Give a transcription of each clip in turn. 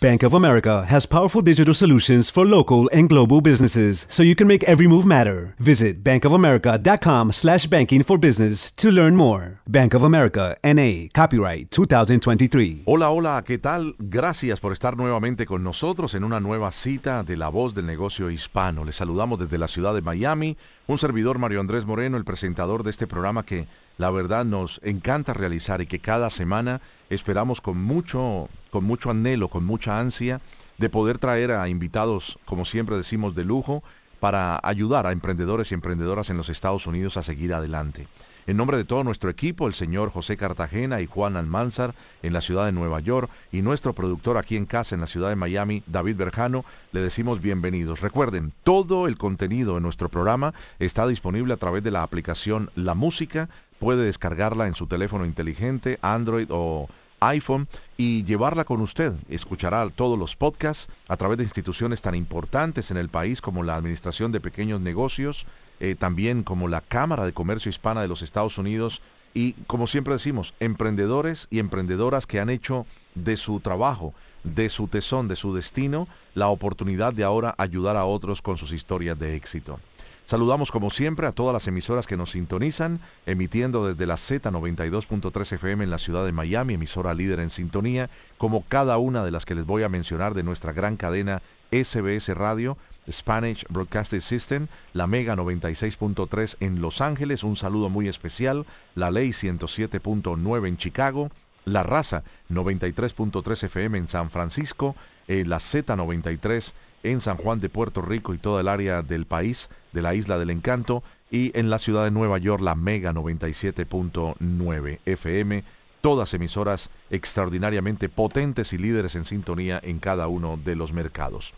Bank of America has powerful digital solutions for local and global businesses so you can make every move matter. Visit bankofamerica.com slash banking for business to learn more. Bank of America, N.A., copyright 2023. Hola, hola, ¿qué tal? Gracias por estar nuevamente con nosotros en una nueva cita de La Voz del Negocio Hispano. Les saludamos desde la ciudad de Miami, un servidor Mario Andrés Moreno, el presentador de este programa que la verdad nos encanta realizar y que cada semana esperamos con mucho, con mucho anhelo, con mucha ansia de poder traer a invitados, como siempre decimos, de lujo para ayudar a emprendedores y emprendedoras en los Estados Unidos a seguir adelante. En nombre de todo nuestro equipo, el señor José Cartagena y Juan Almanzar en la ciudad de Nueva York y nuestro productor aquí en casa en la ciudad de Miami, David Berjano, le decimos bienvenidos. Recuerden, todo el contenido de nuestro programa está disponible a través de la aplicación La Música puede descargarla en su teléfono inteligente, Android o iPhone y llevarla con usted. Escuchará todos los podcasts a través de instituciones tan importantes en el país como la Administración de Pequeños Negocios, eh, también como la Cámara de Comercio Hispana de los Estados Unidos y, como siempre decimos, emprendedores y emprendedoras que han hecho de su trabajo, de su tesón, de su destino, la oportunidad de ahora ayudar a otros con sus historias de éxito. Saludamos como siempre a todas las emisoras que nos sintonizan, emitiendo desde la Z92.3 FM en la ciudad de Miami, emisora líder en sintonía, como cada una de las que les voy a mencionar de nuestra gran cadena SBS Radio, Spanish Broadcasting System, la Mega 96.3 en Los Ángeles, un saludo muy especial, la Ley 107.9 en Chicago, la Raza 93.3 FM en San Francisco, eh, la Z93 en San Juan de Puerto Rico y toda el área del país, de la isla del encanto, y en la ciudad de Nueva York la Mega 97.9 FM, todas emisoras extraordinariamente potentes y líderes en sintonía en cada uno de los mercados.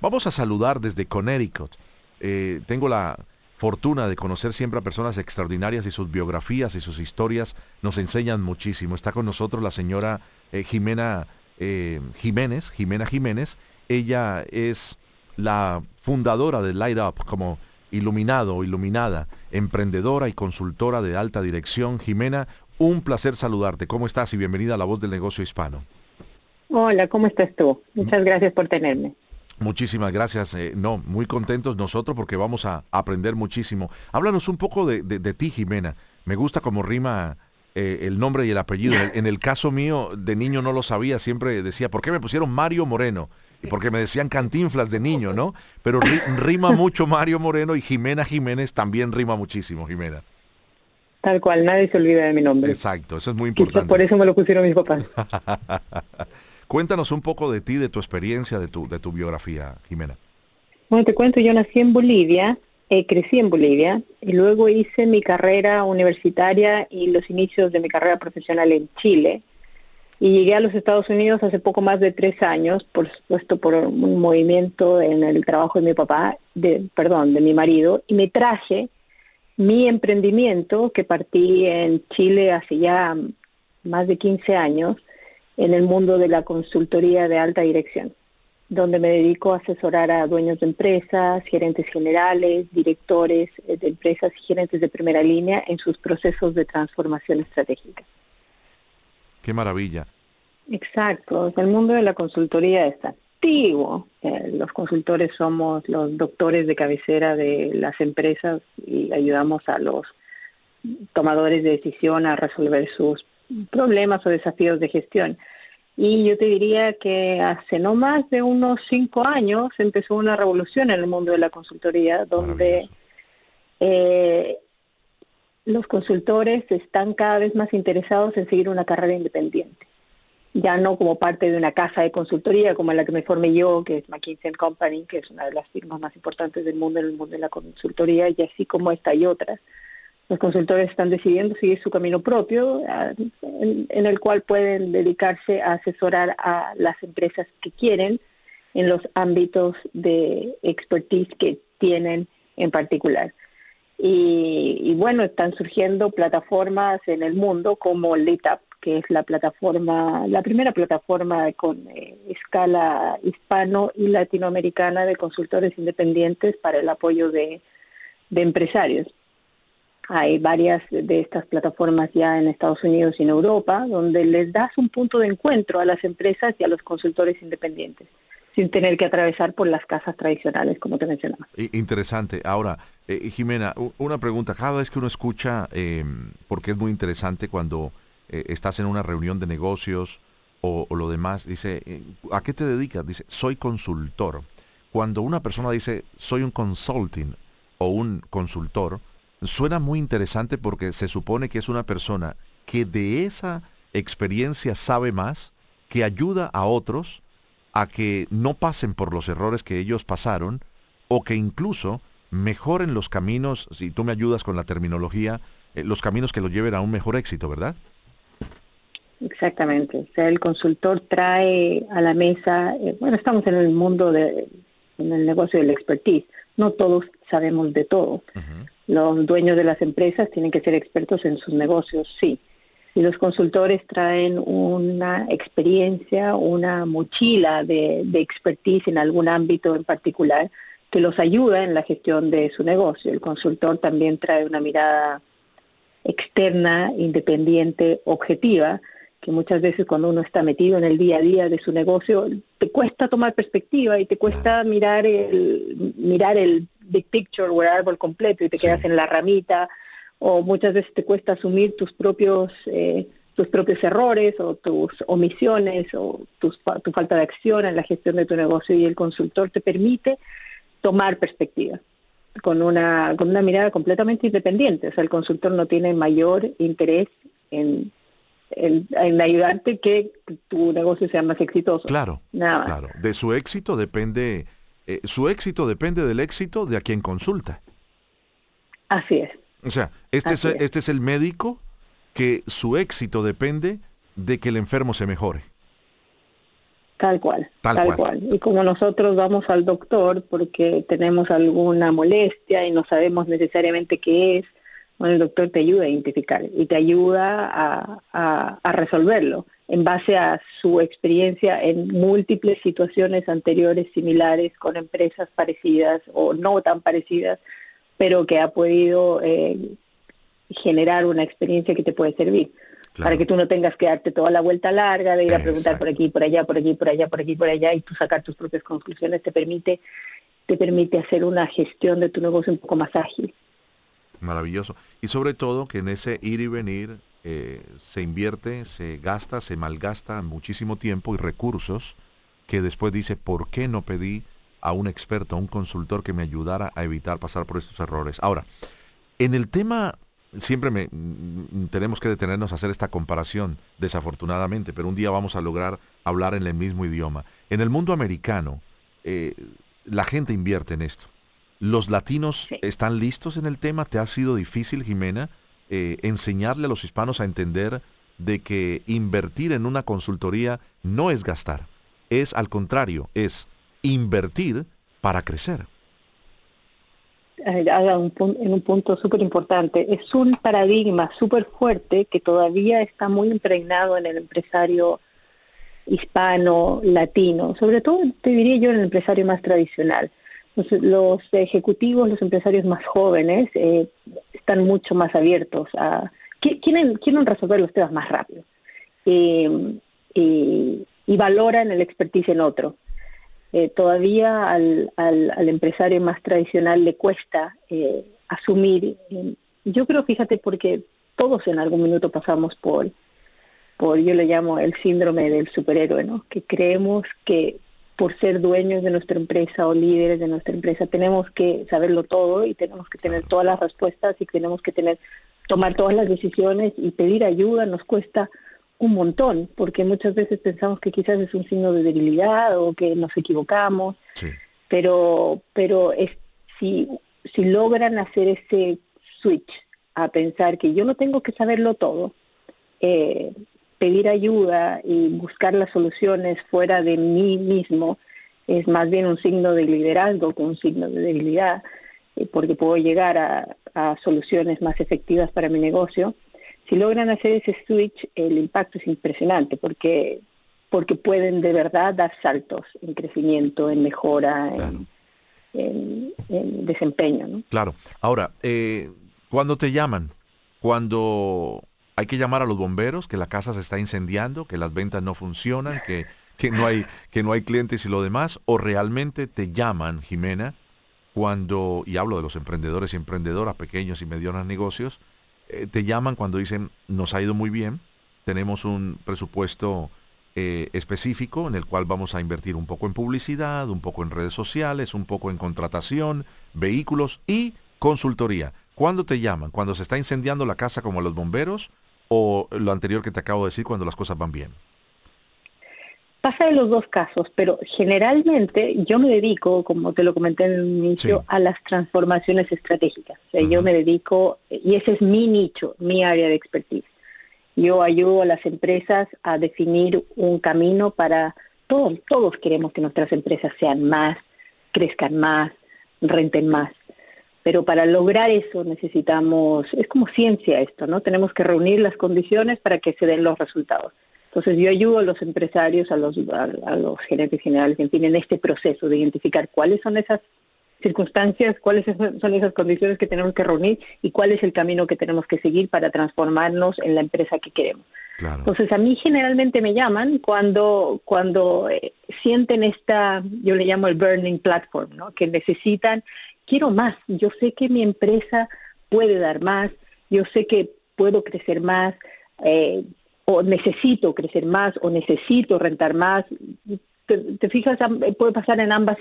Vamos a saludar desde Connecticut. Eh, tengo la fortuna de conocer siempre a personas extraordinarias y sus biografías y sus historias nos enseñan muchísimo. Está con nosotros la señora eh, Jimena eh, Jiménez, Jimena Jiménez, ella es la fundadora de Light Up como iluminado o iluminada, emprendedora y consultora de alta dirección. Jimena, un placer saludarte. ¿Cómo estás y bienvenida a La Voz del Negocio Hispano? Hola, ¿cómo estás tú? Muchas gracias por tenerme. Muchísimas gracias. Eh, no, muy contentos nosotros porque vamos a aprender muchísimo. Háblanos un poco de, de ti, Jimena. Me gusta como rima eh, el nombre y el apellido. En el, caso mío, de niño no lo sabía, siempre decía, ¿por qué me pusieron Mario Moreno? Porque me decían cantinflas de niño, ¿no? Pero rima mucho Mario Moreno y Jimena Jiménez también rima muchísimo, Jimena. Tal cual, nadie se olvida de mi nombre. Exacto, eso es muy importante. por eso me lo pusieron mis papás. Cuéntanos un poco de ti, de tu experiencia, de tu, de tu biografía, Jimena. Bueno, te cuento, yo nací en Bolivia, eh, crecí en Bolivia y luego hice mi carrera universitaria y los inicios de mi carrera profesional en Chile. Y llegué a los Estados Unidos hace poco más de tres años, por supuesto por un movimiento en el trabajo de mi papá, de, perdón, de mi marido, y me traje mi emprendimiento que partí en Chile hace ya más de 15 años en el mundo de la consultoría de alta dirección donde me dedico a asesorar a dueños de empresas, gerentes generales, directores de empresas y gerentes de primera línea en sus procesos de transformación estratégica. Qué maravilla. Exacto, el mundo de la consultoría está activo. Eh, los consultores somos los doctores de cabecera de las empresas y ayudamos a los tomadores de decisión a resolver sus problemas o desafíos de gestión. Y yo te diría que hace no más de unos cinco años empezó una revolución en el mundo de la consultoría, donde eh, los consultores están cada vez más interesados en seguir una carrera independiente. Ya no como parte de una casa de consultoría como la que me formé yo, que es McKinsey Company, que es una de las firmas más importantes del mundo en el mundo de la consultoría, y así como esta y otras los consultores están decidiendo seguir su camino propio, en, el cual pueden dedicarse a asesorar a las empresas que quieren en los ámbitos de expertise que tienen en particular. Y, bueno, están surgiendo plataformas en el mundo como LeadUp, que es la plataforma, la primera plataforma con eh, escala hispano y latinoamericana de consultores independientes para el apoyo de empresarios. Hay varias de estas plataformas ya en Estados Unidos y en Europa, donde les das un punto de encuentro a las empresas y a los consultores independientes, sin tener que atravesar por las casas tradicionales, como te mencionaba. Interesante. Ahora, eh, Jimena, una pregunta. Cada vez que uno escucha, em, porque es muy interesante cuando eh, estás en una reunión de negocios o, lo demás, dice, eh, ¿a qué te dedicas? Dice, soy consultor. Cuando una persona dice, soy un consulting o un consultor, suena muy interesante porque se supone que es una persona que de esa experiencia sabe más, que ayuda a otros a que no pasen por los errores que ellos pasaron o que incluso mejoren los caminos, si tú me ayudas con la terminología, eh, los caminos que lo lleven a un mejor éxito, ¿verdad? Exactamente. O sea, el consultor trae a la mesa, eh, bueno, estamos en el mundo de, en el negocio del expertise. No todos sabemos de todo. Los dueños de las empresas tienen que ser expertos en sus negocios, sí. Y los consultores traen una experiencia, una mochila de, de expertise en algún ámbito en particular que los ayuda en la gestión de su negocio. El consultor también trae una mirada externa, independiente, objetiva, que muchas veces cuando uno está metido en el día a día de su negocio, te cuesta tomar perspectiva y te cuesta mirar el, mirar el big picture o el árbol completo y te quedas en la ramita, o muchas veces te cuesta asumir tus propios, eh, tus propios errores o tus omisiones o tu falta de acción en la gestión de tu negocio y el consultor te permite tomar perspectiva con una, con una mirada completamente independiente. O sea, el consultor no tiene mayor interés en en, ayudarte que tu negocio sea más exitoso. Claro, Nada claro. De su éxito depende, eh, su éxito depende del éxito de a quien consulta. Así es. O sea, este es, este es el médico que su éxito depende de que el enfermo se mejore. Tal cual, tal, cual. Y como nosotros vamos al doctor porque tenemos alguna molestia y no sabemos necesariamente qué es, bueno, el doctor te ayuda a identificar y te ayuda a, a, resolverlo en base a su experiencia en múltiples situaciones anteriores similares con empresas parecidas o no tan parecidas, pero que ha podido eh, generar una experiencia que te puede servir. Para que tú no tengas que darte toda la vuelta larga de ir a preguntar por aquí, por allá, por aquí, por allá, por aquí, por allá, y tú sacar tus propias conclusiones, te permite, te permite hacer una gestión de tu negocio un poco más ágil. Maravilloso. Y sobre todo que en ese ir y venir eh, se invierte, se gasta, se malgasta muchísimo tiempo y recursos que después dice, ¿por qué no pedí a un experto, a un consultor que me ayudara a evitar pasar por estos errores? Ahora, en el tema, siempre me, mm, tenemos que detenernos a hacer esta comparación, desafortunadamente, pero un día vamos a lograr hablar en el mismo idioma. En el mundo americano, eh, la gente invierte en esto. ¿Los latinos están listos en el tema? ¿Te ha sido difícil, Jimena, eh, enseñarle a los hispanos a entender de que invertir en una consultoría no es gastar, es al contrario, es invertir para crecer? Eh, en un punto súper importante. Es un paradigma súper fuerte que todavía está muy impregnado en el empresario hispano, latino, sobre todo te diría yo en el empresario más tradicional los, ejecutivos, los empresarios más jóvenes eh, están mucho más abiertos a... Quieren, quieren resolver los temas más rápido eh, y, valoran el expertise en otro. Eh, todavía al, al, empresario más tradicional le cuesta asumir. yo creo, fíjate, porque todos en algún minuto pasamos por por, yo le llamo el síndrome del superhéroe, ¿no? Que creemos que por ser dueños de nuestra empresa o líderes de nuestra empresa tenemos que saberlo todo y tenemos que tener todas las respuestas y tenemos que tener tomar todas las decisiones y pedir ayuda nos cuesta un montón, porque muchas veces pensamos que quizás es un signo de debilidad o que nos equivocamos, pero pero es si si logran hacer ese switch a pensar que yo no tengo que saberlo todo, eh, pedir ayuda y buscar las soluciones fuera de mí mismo es más bien un signo de liderazgo que un signo de debilidad, eh, porque puedo llegar a, soluciones más efectivas para mi negocio. Si logran hacer ese switch, el impacto es impresionante, porque porque pueden de verdad dar saltos en crecimiento, en mejora, en, desempeño. ¿no? Claro. Ahora, eh, cuando te llaman, cuando hay que llamar a los bomberos, que la casa se está incendiando, que las ventas no funcionan, que, que, no, hay, que no hay clientes y lo demás, o realmente te llaman, Jimena, cuando, y hablo de los emprendedores y emprendedoras, pequeños y medianos negocios, eh, te llaman cuando dicen, nos ha ido muy bien, tenemos un presupuesto eh, específico en el cual vamos a invertir un poco en publicidad, un poco en redes sociales, un poco en contratación, vehículos y consultoría. ¿Cuándo te llaman? ¿Cuando se está incendiando la casa como los bomberos? O lo anterior que te acabo de decir cuando las cosas van bien? Pasa en los dos casos, pero generalmente yo me dedico, como te lo comenté en el inicio, a las transformaciones estratégicas. O sea, Yo me dedico, y ese es mi nicho, mi área de expertise. Yo ayudo a las empresas a definir un camino para todos, todos queremos que nuestras empresas sean más, crezcan más, renten más. Pero para lograr eso necesitamos, es como ciencia esto, ¿no? Tenemos que reunir las condiciones para que se den los resultados. Entonces yo ayudo a los empresarios, a los, a, los gerentes generales, en fin, en este proceso de identificar cuáles son esas circunstancias, cuáles son esas condiciones que tenemos que reunir y cuál es el camino que tenemos que seguir para transformarnos en la empresa que queremos. Entonces a mí generalmente me llaman cuando cuando eh, sienten esta, yo le llamo el burning platform, ¿no? que necesitan quiero más, yo sé que mi empresa puede dar más, yo sé que puedo crecer más, eh, o necesito crecer más, o necesito rentar más. Te, fijas, puede pasar en ambas,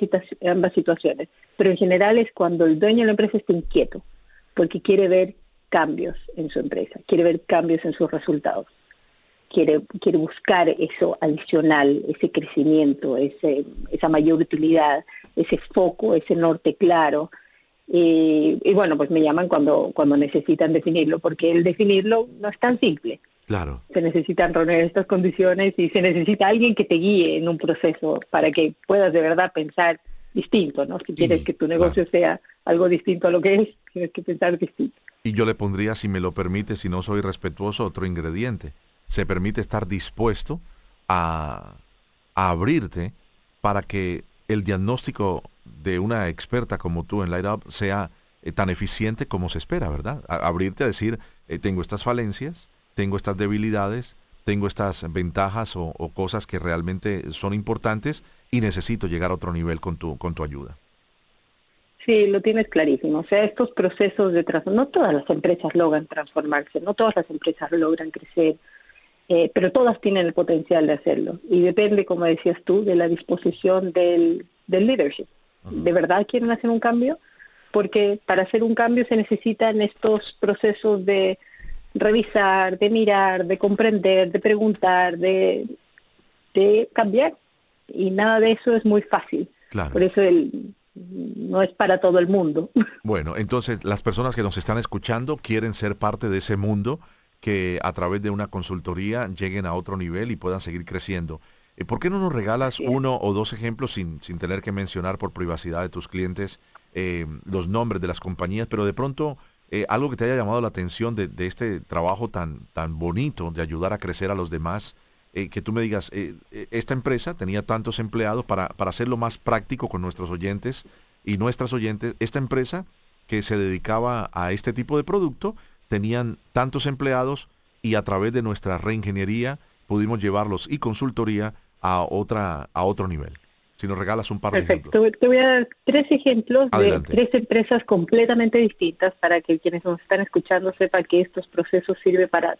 ambas situaciones, pero en general es cuando el dueño de la empresa está inquieto, porque quiere ver cambios en su empresa, quiere ver cambios en sus resultados, quiere, quiere buscar eso adicional, ese crecimiento, ese, esa mayor utilidad, ese foco, ese norte claro. Y, bueno, pues me llaman cuando, cuando necesitan definirlo, porque el definirlo no es tan simple. Claro. Se necesitan reunir estas condiciones y se necesita alguien que te guíe en un proceso para que puedas de verdad pensar distinto, ¿no? Si quieres que tu negocio sea algo distinto a lo que es, tienes que pensar distinto. Y yo le pondría, si me lo permite, si no soy respetuoso, otro ingrediente. Se permite estar dispuesto a, abrirte para que el diagnóstico de una experta como tú en Light Up sea eh, tan eficiente como se espera, ¿verdad? abrirte a decir, eh, tengo estas falencias, tengo estas debilidades, tengo estas ventajas o, cosas que realmente son importantes y necesito llegar a otro nivel con tu, con tu ayuda. Sí, lo tienes clarísimo. O sea, estos procesos de no todas las empresas logran transformarse, no todas las empresas logran crecer, eh, pero todas tienen el potencial de hacerlo. Y depende, como decías tú, de la disposición del, del leadership. ¿De verdad quieren hacer un cambio? Porque para hacer un cambio se necesitan estos procesos de revisar, de mirar, de comprender, de preguntar, de, de cambiar. Y nada de eso es muy fácil. Por eso el, no es para todo el mundo. Bueno, entonces las personas que nos están escuchando quieren ser parte de ese mundo que a través de una consultoría lleguen a otro nivel y puedan seguir creciendo. Eh, ¿Por qué no nos regalas uno o dos ejemplos sin, sin tener que mencionar por privacidad de tus clientes eh, los nombres de las compañías, pero de pronto eh, algo que te haya llamado la atención de, este trabajo tan, tan bonito de ayudar a crecer a los demás? que tú me digas, esta empresa tenía tantos empleados para, para hacerlo más práctico con nuestros oyentes y nuestras oyentes, esta empresa que se dedicaba a este tipo de producto, tenían tantos empleados y a través de nuestra reingeniería pudimos llevarlos y consultoría a otra a otro nivel. Si nos regalas un par de ejemplos. Te voy a dar tres ejemplos de tres empresas completamente distintas para que quienes nos están escuchando sepan que estos procesos sirven para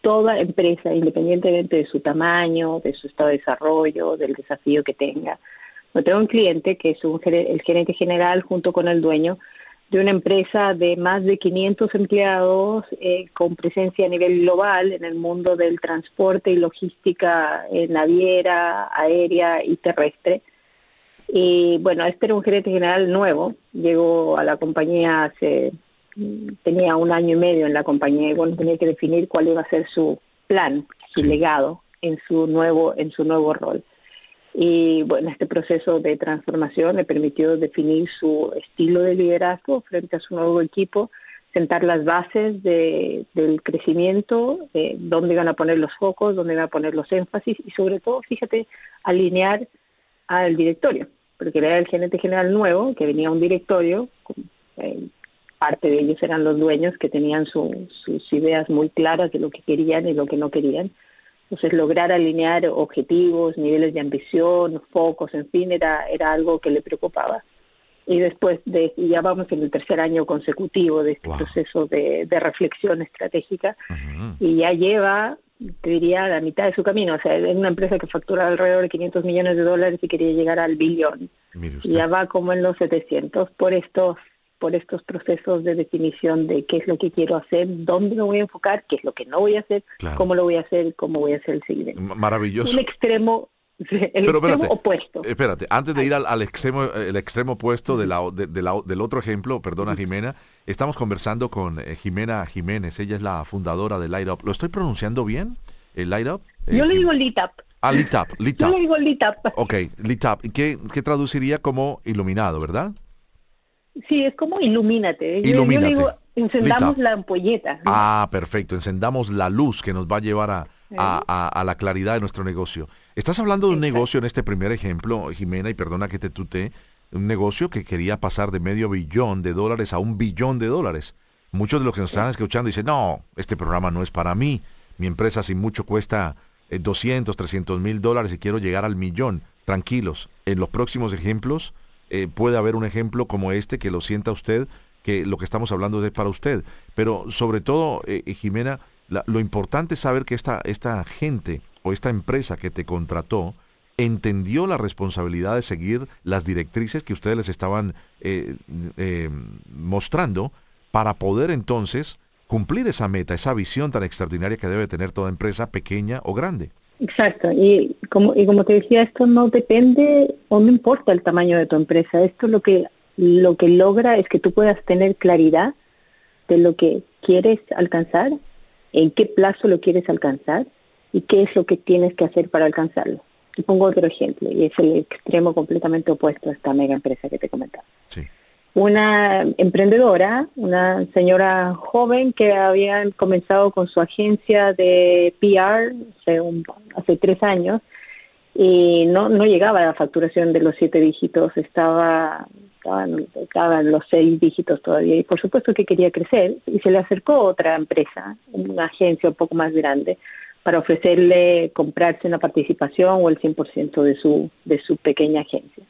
toda empresa, independientemente de su tamaño, de su estado de desarrollo, del desafío que tenga. Yo tengo un cliente que es el gerente general junto con el dueño de una empresa de más de 500 empleados eh, con presencia a nivel global en el mundo del transporte y logística naviera, aérea y terrestre. Y bueno, este era un gerente general nuevo, llegó a la compañía hace tenía un año y medio en la compañía y bueno, tenía que definir cuál iba a ser su plan, su legado en su nuevo en su nuevo rol. Y bueno, este proceso de transformación le permitió definir su estilo de liderazgo frente a su nuevo equipo, sentar las bases de, del crecimiento, de dónde iban a poner los focos, dónde iban a poner los énfasis y sobre todo, fíjate, alinear al directorio, porque era el gerente general nuevo, que venía un directorio, eh, parte de ellos eran los dueños que tenían sus ideas muy claras de lo que querían y lo que no querían. Entonces lograr alinear objetivos, niveles de ambición, focos, en fin, era, era algo que le preocupaba. Y después de, ya vamos en el tercer año consecutivo de este proceso de, reflexión estratégica, y ya lleva, te diría, la mitad de su camino. O sea, es una empresa que factura alrededor de 500 millones de dólares y quería llegar al billón. Ya va como en los 700 por estos por estos procesos de definición de qué es lo que quiero hacer, dónde me voy a enfocar, qué es lo que no voy a hacer, cómo lo voy a hacer, cómo voy a hacer el siguiente. Maravilloso. Un extremo el extremo opuesto. Espérate, antes de ir al, extremo el extremo opuesto de la, del otro ejemplo, perdona Jimena, estamos conversando con eh, Jimena Jiménez, ella es la fundadora de Light Up. ¿Lo estoy pronunciando bien? ¿El Light Up? Yo le digo Lit Up. Ah, Lit Up, Lit Up. Yo le digo Lit Up. Ok, Lit Up. ¿Y qué, qué traduciría como iluminado, verdad? Sí, es como ilumínate. Yo, digo, encendamos la ampolleta. Ah, perfecto. Encendamos la luz que nos va a llevar a, a, la claridad de nuestro negocio. Estás hablando de un negocio en este primer ejemplo, Jimena, y perdona que te tute, un negocio que quería pasar de medio billón de dólares a un billón de dólares. Muchos de los que nos están escuchando dicen, no, este programa no es para mí. Mi empresa sin mucho cuesta 200, eh, 300 mil dólares y quiero llegar al millón. Tranquilos, en los próximos ejemplos eh, puede haber un ejemplo como este que lo sienta usted, que lo que estamos hablando es para usted. Pero sobre todo, eh, eh, Jimena, lo importante es saber que esta, esta gente o esta empresa que te contrató entendió la responsabilidad de seguir las directrices que ustedes les estaban mostrando para poder entonces cumplir esa meta, esa visión tan extraordinaria que debe tener toda empresa, pequeña o grande. Exacto, y como, y como te decía, esto no depende o no importa el tamaño de tu empresa, esto lo que, lo que logra es que tú puedas tener claridad de lo que quieres alcanzar, en qué plazo lo quieres alcanzar y qué es lo que tienes que hacer para alcanzarlo. Y pongo otro ejemplo, y es el extremo completamente opuesto a esta mega empresa que te comentaba. Sí una emprendedora, una señora joven que había comenzado con su agencia de PR hace, tres años y no, no llegaba a la facturación de los siete dígitos, estaba, estaba, en los seis dígitos todavía y por supuesto que quería crecer y se le acercó otra empresa, una agencia un poco más grande, para ofrecerle comprarse una participación o el 100% de su, de su pequeña agencia.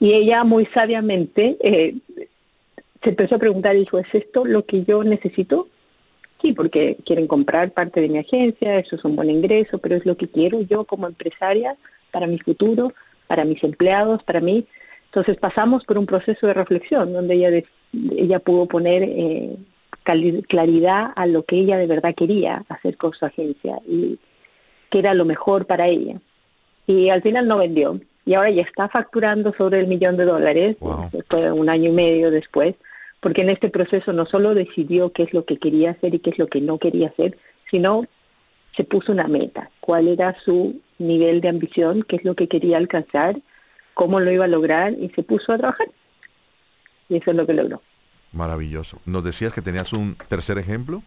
Y ella muy sabiamente eh, se empezó a preguntar, dijo, ¿es esto lo que yo necesito? Sí, porque quieren comprar parte de mi agencia, eso es un buen ingreso, pero es lo que quiero yo como empresaria para mi futuro, para mis empleados, para mí. Entonces pasamos por un proceso de reflexión donde ella, ella pudo poner eh, claridad a lo que ella de verdad quería hacer con su agencia y que era lo mejor para ella. Y al final no vendió, y ahora ya está facturando sobre el millón de dólares, después un año y medio después, porque en este proceso no solo decidió qué es lo que quería hacer y qué es lo que no quería hacer, sino se puso una meta, cuál era su nivel de ambición, qué es lo que quería alcanzar, cómo lo iba a lograr y se puso a trabajar. Y eso es lo que logró. Maravilloso. ¿Nos decías que tenías un tercer ejemplo?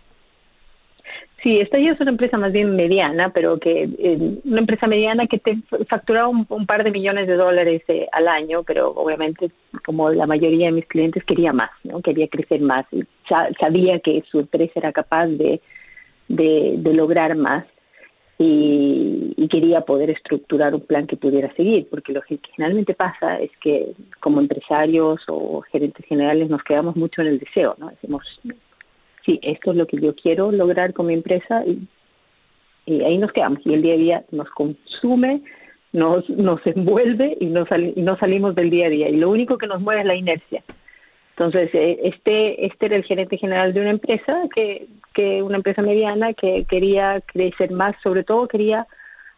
Sí, esta ya es una empresa más bien mediana, pero que eh, una empresa mediana que te factura un, par de millones de dólares eh, al año, pero obviamente como la mayoría de mis clientes quería más, ¿no? Quería crecer más y sabía que su empresa era capaz de, de, lograr más y, y, quería poder estructurar un plan que pudiera seguir, porque lo que generalmente pasa es que como empresarios o gerentes generales nos quedamos mucho en el deseo, ¿no? Decimos, sí, esto es lo que yo quiero lograr con mi empresa y Y ahí nos quedamos y el día a día nos consume, nos, nos envuelve y no, y no salimos del día a día. Y lo único que nos mueve es la inercia. Entonces, eh, este, este era el gerente general de una empresa, que, que una empresa mediana que quería crecer más, sobre todo quería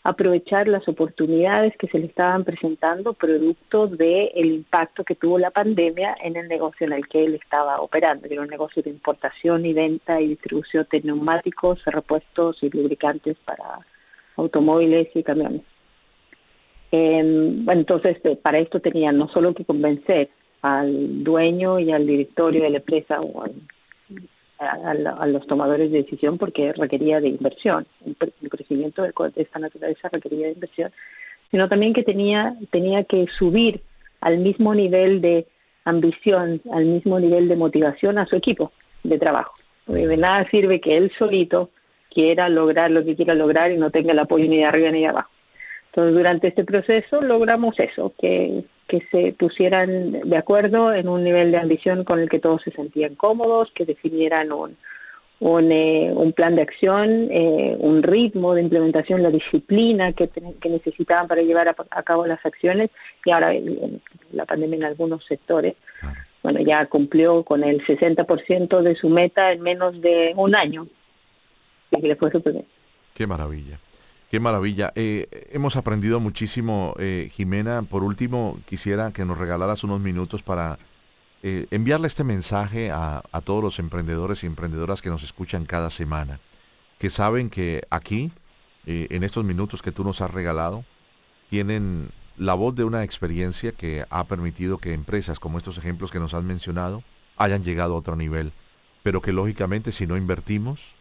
aprovechar las oportunidades que se le estaban presentando producto del el impacto que tuvo la pandemia en el negocio en el que él estaba operando, que era un negocio de importación y venta y distribución de neumáticos, repuestos y lubricantes para automóviles y camiones. Em, bueno, entonces, eh, para esto tenía no solo que convencer al dueño y al directorio de la empresa o al a, los tomadores de decisión porque requería de inversión. El, crecimiento de, esta naturaleza requería de inversión, sino también que tenía, tenía que subir al mismo nivel de ambición, al mismo nivel de motivación a su equipo de trabajo. de nada sirve que él solito quiera lograr lo que quiera lograr y no tenga el apoyo ni de arriba ni de abajo. Entonces, durante este proceso logramos eso, que que se pusieran de acuerdo en un nivel de ambición con el que todos se sentían cómodos, que definieran un, un, eh, un plan de acción, eh, un ritmo de implementación, la disciplina que, que necesitaban para llevar a, cabo las acciones y ahora la pandemia en algunos sectores, bueno, ya cumplió con el 60% de su meta en menos de un año. que le fue Qué maravilla. Qué maravilla. Eh, hemos aprendido muchísimo, eh, Jimena. Por último, quisiera que nos regalaras unos minutos para eh, enviarle este mensaje a, a, todos los emprendedores y emprendedoras que nos escuchan cada semana, que saben que aquí, en estos minutos que tú nos has regalado, tienen la voz de una experiencia que ha permitido que empresas como estos ejemplos que nos has mencionado hayan llegado a otro nivel, pero que lógicamente si no invertimos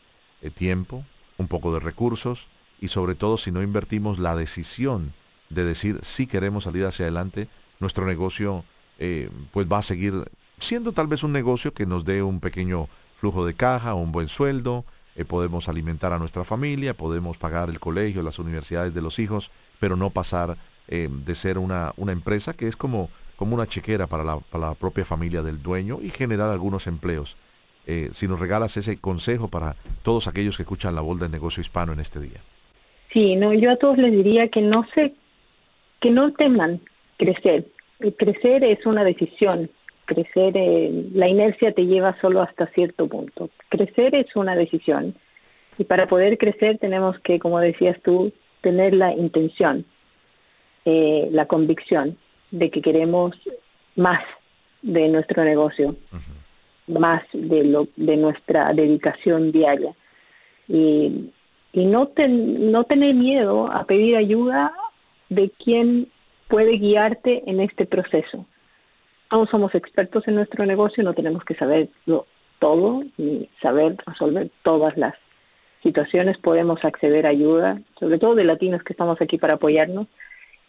tiempo, un poco de recursos, y sobre todo si no invertimos la decisión de decir si queremos salir hacia adelante, nuestro negocio eh, pues va a seguir siendo tal vez un negocio que nos dé un pequeño flujo de caja, un buen sueldo, eh, podemos alimentar a nuestra familia, podemos pagar el colegio, las universidades de los hijos, pero no pasar eh, de ser una, una, empresa que es como, como una chequera para la, para la, propia familia del dueño y generar algunos empleos. si nos regalas ese consejo para todos aquellos que escuchan la voz del negocio hispano en este día. Sí, no, yo a todos les diría que no se, que no teman crecer. crecer es una decisión. Crecer, eh, la inercia te lleva solo hasta cierto punto. Crecer es una decisión. Y para poder crecer tenemos que, como decías tú, tener la intención, eh, la convicción de que queremos más de nuestro negocio, más de, lo, de nuestra dedicación diaria. Y y no, no tener miedo a pedir ayuda de quien puede guiarte en este proceso. Todos somos expertos en nuestro negocio, no tenemos que saberlo todo ni saber resolver todas las situaciones, podemos acceder a ayuda, sobre todo de latinos que estamos aquí para apoyarnos.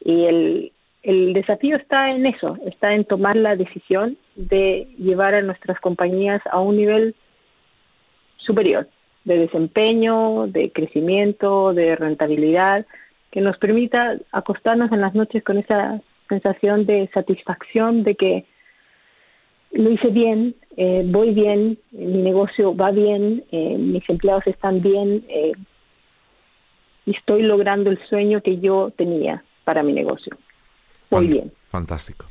Y el desafío está en eso, está en tomar la decisión de llevar a nuestras compañías a un nivel superior de desempeño, de crecimiento, de rentabilidad, que nos permita acostarnos en las noches con esa sensación de satisfacción de que lo hice bien, eh, voy bien, mi negocio va bien, eh, mis empleados están bien eh, y estoy logrando el sueño que yo tenía para mi negocio. Voy bien. Fantástico.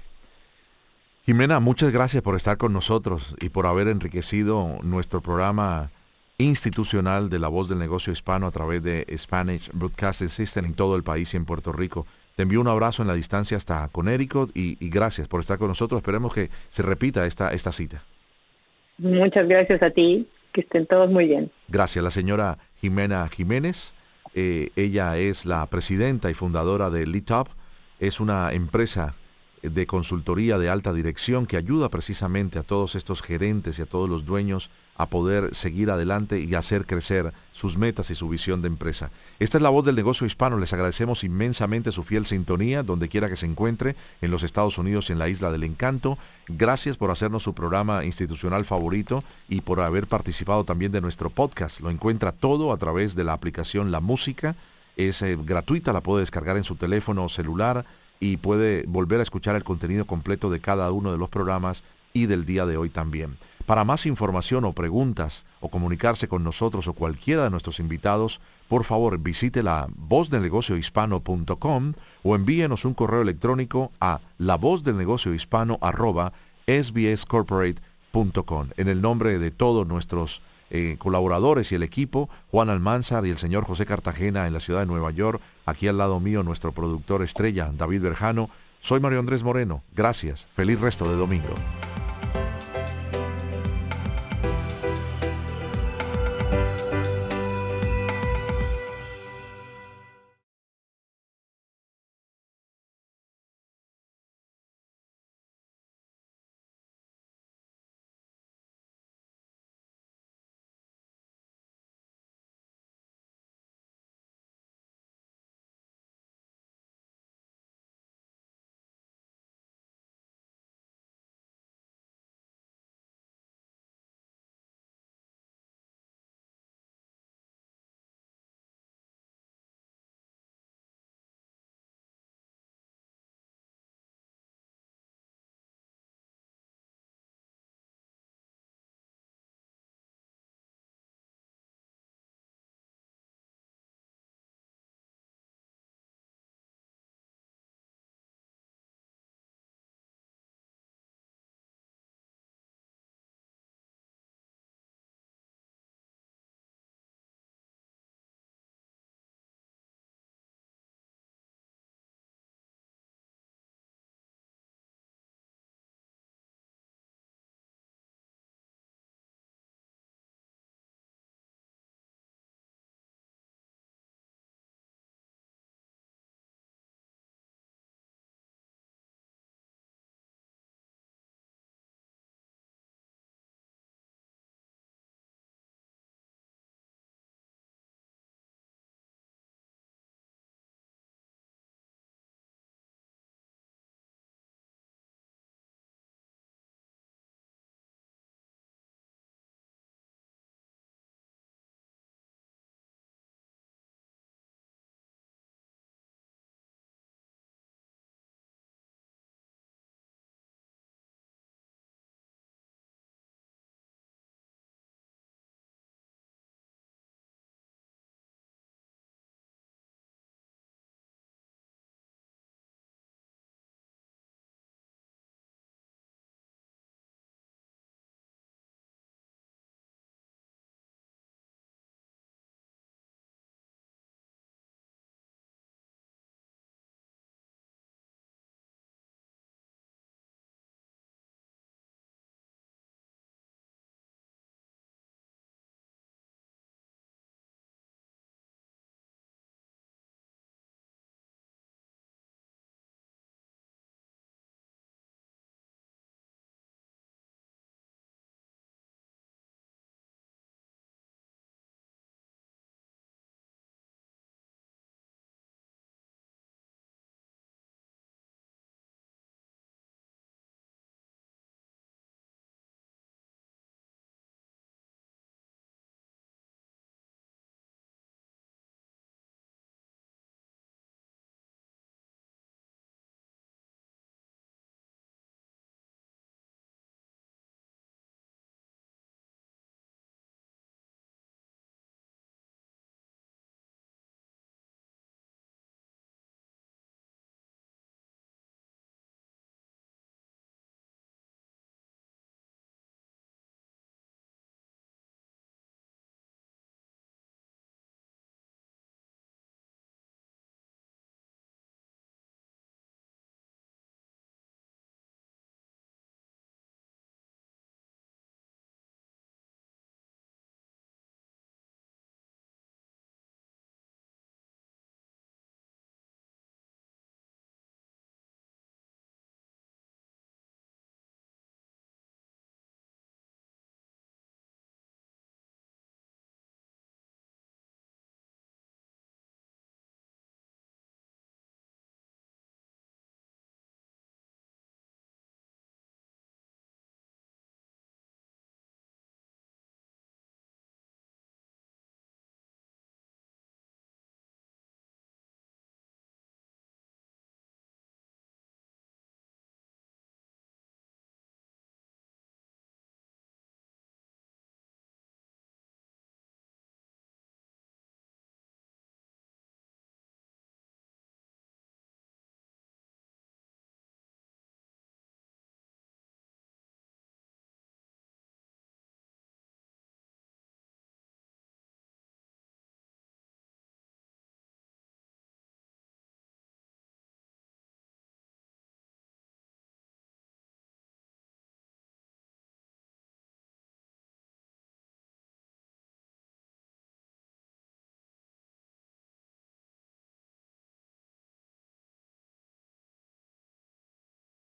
Jimena, muchas gracias por estar con nosotros y por haber enriquecido nuestro programa institucional de la voz del negocio hispano a través de Spanish Broadcasting System en todo el país y en Puerto Rico. Te envío un abrazo en la distancia hasta Connecticut y, y gracias por estar con nosotros. Esperemos que se repita esta, esta cita. Muchas gracias a ti. Que estén todos muy bien. Gracias. La señora Jimena Jiménez. Eh, ella es la presidenta y fundadora de LeadTop. Es una empresa de consultoría de alta dirección que ayuda precisamente a todos estos gerentes y a todos los dueños a poder seguir adelante y hacer crecer sus metas y su visión de empresa. Esta es la voz del negocio hispano. Les agradecemos inmensamente su fiel sintonía, donde quiera que se encuentre, en los Estados Unidos y en la Isla del Encanto. Gracias por hacernos su programa institucional favorito y por haber participado también de nuestro podcast. Lo encuentra todo a través de la aplicación La Música. Es eh, gratuita, la puede descargar en su teléfono celular y puede volver a escuchar el contenido completo de cada uno de los programas y del día de hoy también. Para más información o preguntas o comunicarse con nosotros o cualquiera de nuestros invitados, por favor visite la vozdelnegociohispano.com o envíenos un correo electrónico a la sbscorporate.com. En el nombre de todos nuestros eh, colaboradores y el equipo, Juan Almanzar y el señor José Cartagena en la ciudad de Nueva York, aquí al lado mío nuestro productor estrella, David Berjano, soy Mario Andrés Moreno. Gracias. Feliz resto de domingo.